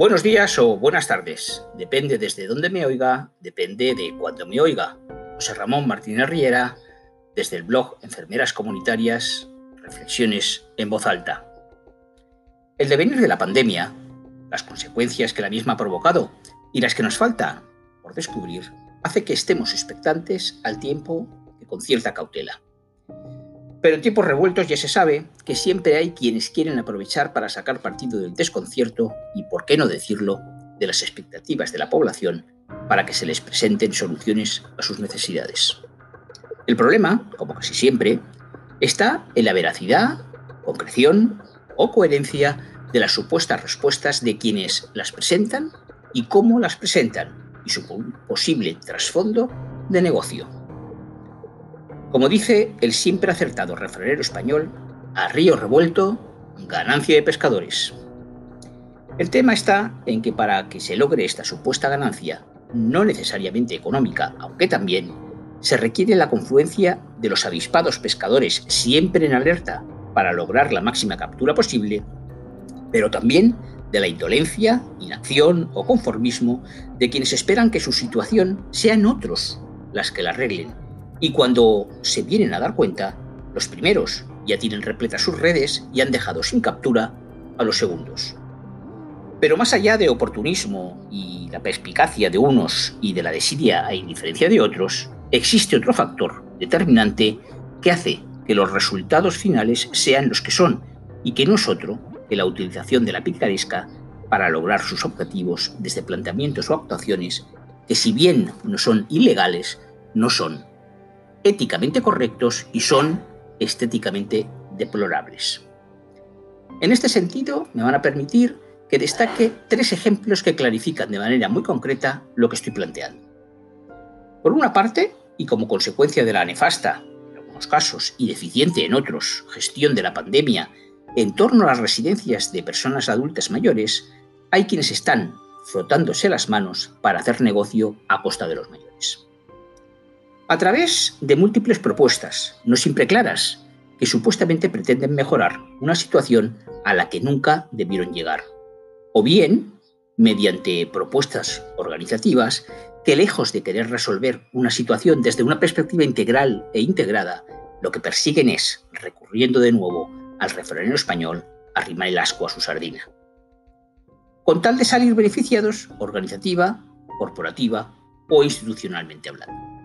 Buenos días o buenas tardes. Depende desde dónde me oiga, depende de cuándo me oiga. José Ramón Martínez Riera, desde el blog Enfermeras Comunitarias, Reflexiones en voz alta. El devenir de la pandemia, las consecuencias que la misma ha provocado y las que nos falta por descubrir, hace que estemos expectantes al tiempo que con cierta cautela. Pero en tiempos revueltos ya se sabe que siempre hay quienes quieren aprovechar para sacar partido del desconcierto y, por qué no decirlo, de las expectativas de la población para que se les presenten soluciones a sus necesidades. El problema, como casi siempre, está en la veracidad, concreción o coherencia de las supuestas respuestas de quienes las presentan y cómo las presentan y su posible trasfondo de negocio. Como dice el siempre acertado refranero español, a río revuelto, ganancia de pescadores. El tema está en que para que se logre esta supuesta ganancia, no necesariamente económica, aunque también, se requiere la confluencia de los avispados pescadores siempre en alerta para lograr la máxima captura posible, pero también de la indolencia, inacción o conformismo de quienes esperan que su situación sean otros las que la arreglen y cuando se vienen a dar cuenta, los primeros ya tienen repletas sus redes y han dejado sin captura a los segundos. Pero más allá de oportunismo y la perspicacia de unos y de la desidia a indiferencia de otros, existe otro factor determinante que hace que los resultados finales sean los que son y que no es otro que la utilización de la picaresca para lograr sus objetivos desde planteamientos o actuaciones que si bien no son ilegales, no son éticamente correctos y son estéticamente deplorables. En este sentido, me van a permitir que destaque tres ejemplos que clarifican de manera muy concreta lo que estoy planteando. Por una parte, y como consecuencia de la nefasta, en algunos casos, y deficiente en otros, gestión de la pandemia en torno a las residencias de personas adultas mayores, hay quienes están frotándose las manos para hacer negocio a costa de los mayores a través de múltiples propuestas, no siempre claras, que supuestamente pretenden mejorar una situación a la que nunca debieron llegar. O bien, mediante propuestas organizativas que lejos de querer resolver una situación desde una perspectiva integral e integrada, lo que persiguen es, recurriendo de nuevo al refranero español, arrimar el asco a su sardina. Con tal de salir beneficiados organizativa, corporativa o institucionalmente hablando.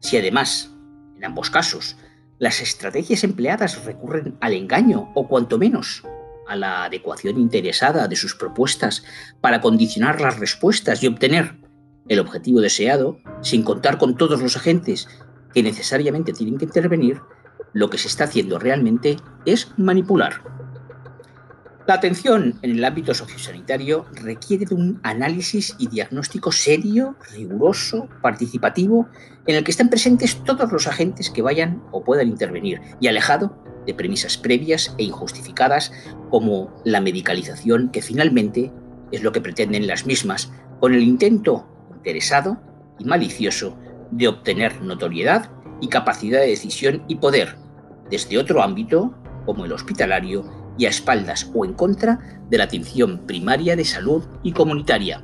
Si además, en ambos casos, las estrategias empleadas recurren al engaño o cuanto menos a la adecuación interesada de sus propuestas para condicionar las respuestas y obtener el objetivo deseado, sin contar con todos los agentes que necesariamente tienen que intervenir, lo que se está haciendo realmente es manipular la atención en el ámbito sociosanitario requiere de un análisis y diagnóstico serio, riguroso, participativo, en el que estén presentes todos los agentes que vayan o puedan intervenir y alejado de premisas previas e injustificadas como la medicalización, que finalmente es lo que pretenden las mismas, con el intento interesado y malicioso de obtener notoriedad y capacidad de decisión y poder desde otro ámbito, como el hospitalario, y a espaldas o en contra de la atención primaria de salud y comunitaria.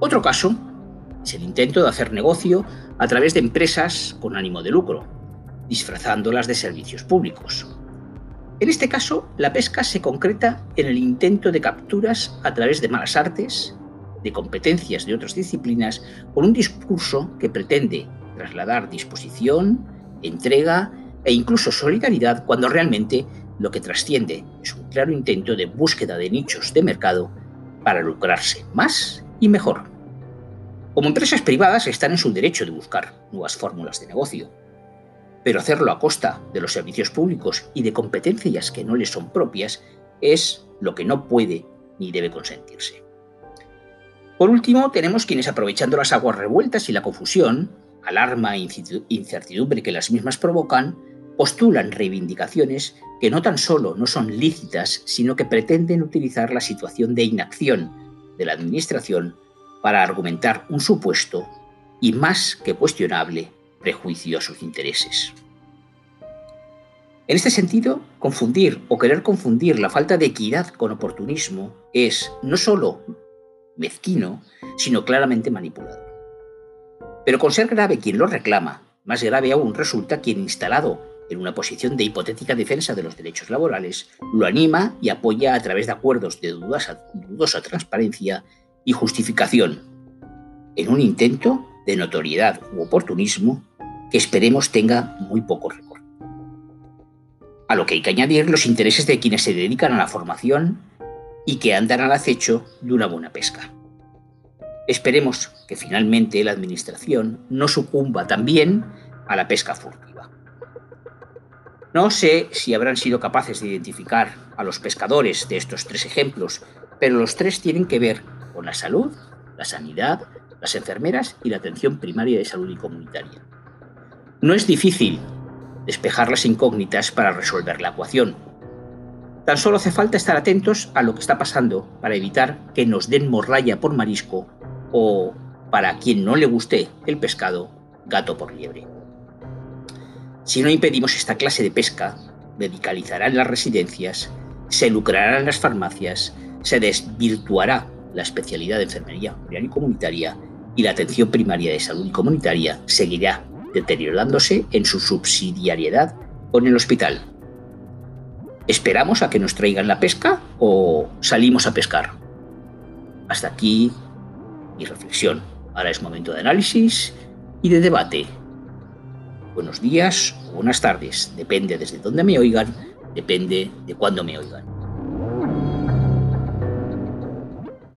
Otro caso es el intento de hacer negocio a través de empresas con ánimo de lucro, disfrazándolas de servicios públicos. En este caso, la pesca se concreta en el intento de capturas a través de malas artes, de competencias de otras disciplinas, con un discurso que pretende trasladar disposición, entrega e incluso solidaridad cuando realmente lo que trasciende es un claro intento de búsqueda de nichos de mercado para lucrarse más y mejor. Como empresas privadas están en su derecho de buscar nuevas fórmulas de negocio, pero hacerlo a costa de los servicios públicos y de competencias que no les son propias es lo que no puede ni debe consentirse. Por último, tenemos quienes aprovechando las aguas revueltas y la confusión, alarma e incertidumbre que las mismas provocan, postulan reivindicaciones que no tan solo no son lícitas, sino que pretenden utilizar la situación de inacción de la Administración para argumentar un supuesto y más que cuestionable prejuicio a sus intereses. En este sentido, confundir o querer confundir la falta de equidad con oportunismo es no solo mezquino, sino claramente manipulador. Pero con ser grave quien lo reclama, más grave aún resulta quien instalado en una posición de hipotética defensa de los derechos laborales, lo anima y apoya a través de acuerdos de dudosa, transparencia y justificación, en un intento de notoriedad u oportunismo que esperemos tenga muy poco recorrido. A lo que hay que añadir los intereses de quienes se dedican a la formación y que andan al acecho de una buena pesca. Esperemos que finalmente la Administración no sucumba también a la pesca furtiva. No sé si habrán sido capaces de identificar a los pescadores de estos tres ejemplos, pero los tres tienen que ver con la salud, la sanidad, las enfermeras y la atención primaria de salud y comunitaria. No es difícil despejar las incógnitas para resolver la ecuación. Tan solo hace falta estar atentos a lo que está pasando para evitar que nos den morralla por marisco o, para quien no le guste el pescado, gato por liebre. Si no impedimos esta clase de pesca, medicalizarán las residencias, se lucrarán las farmacias, se desvirtuará la especialidad de enfermería y comunitaria y la atención primaria de salud y comunitaria seguirá deteriorándose en su subsidiariedad con el hospital. ¿Esperamos a que nos traigan la pesca o salimos a pescar? Hasta aquí mi reflexión. Ahora es momento de análisis y de debate. Buenos días o buenas tardes, depende desde dónde me oigan, depende de cuándo me oigan.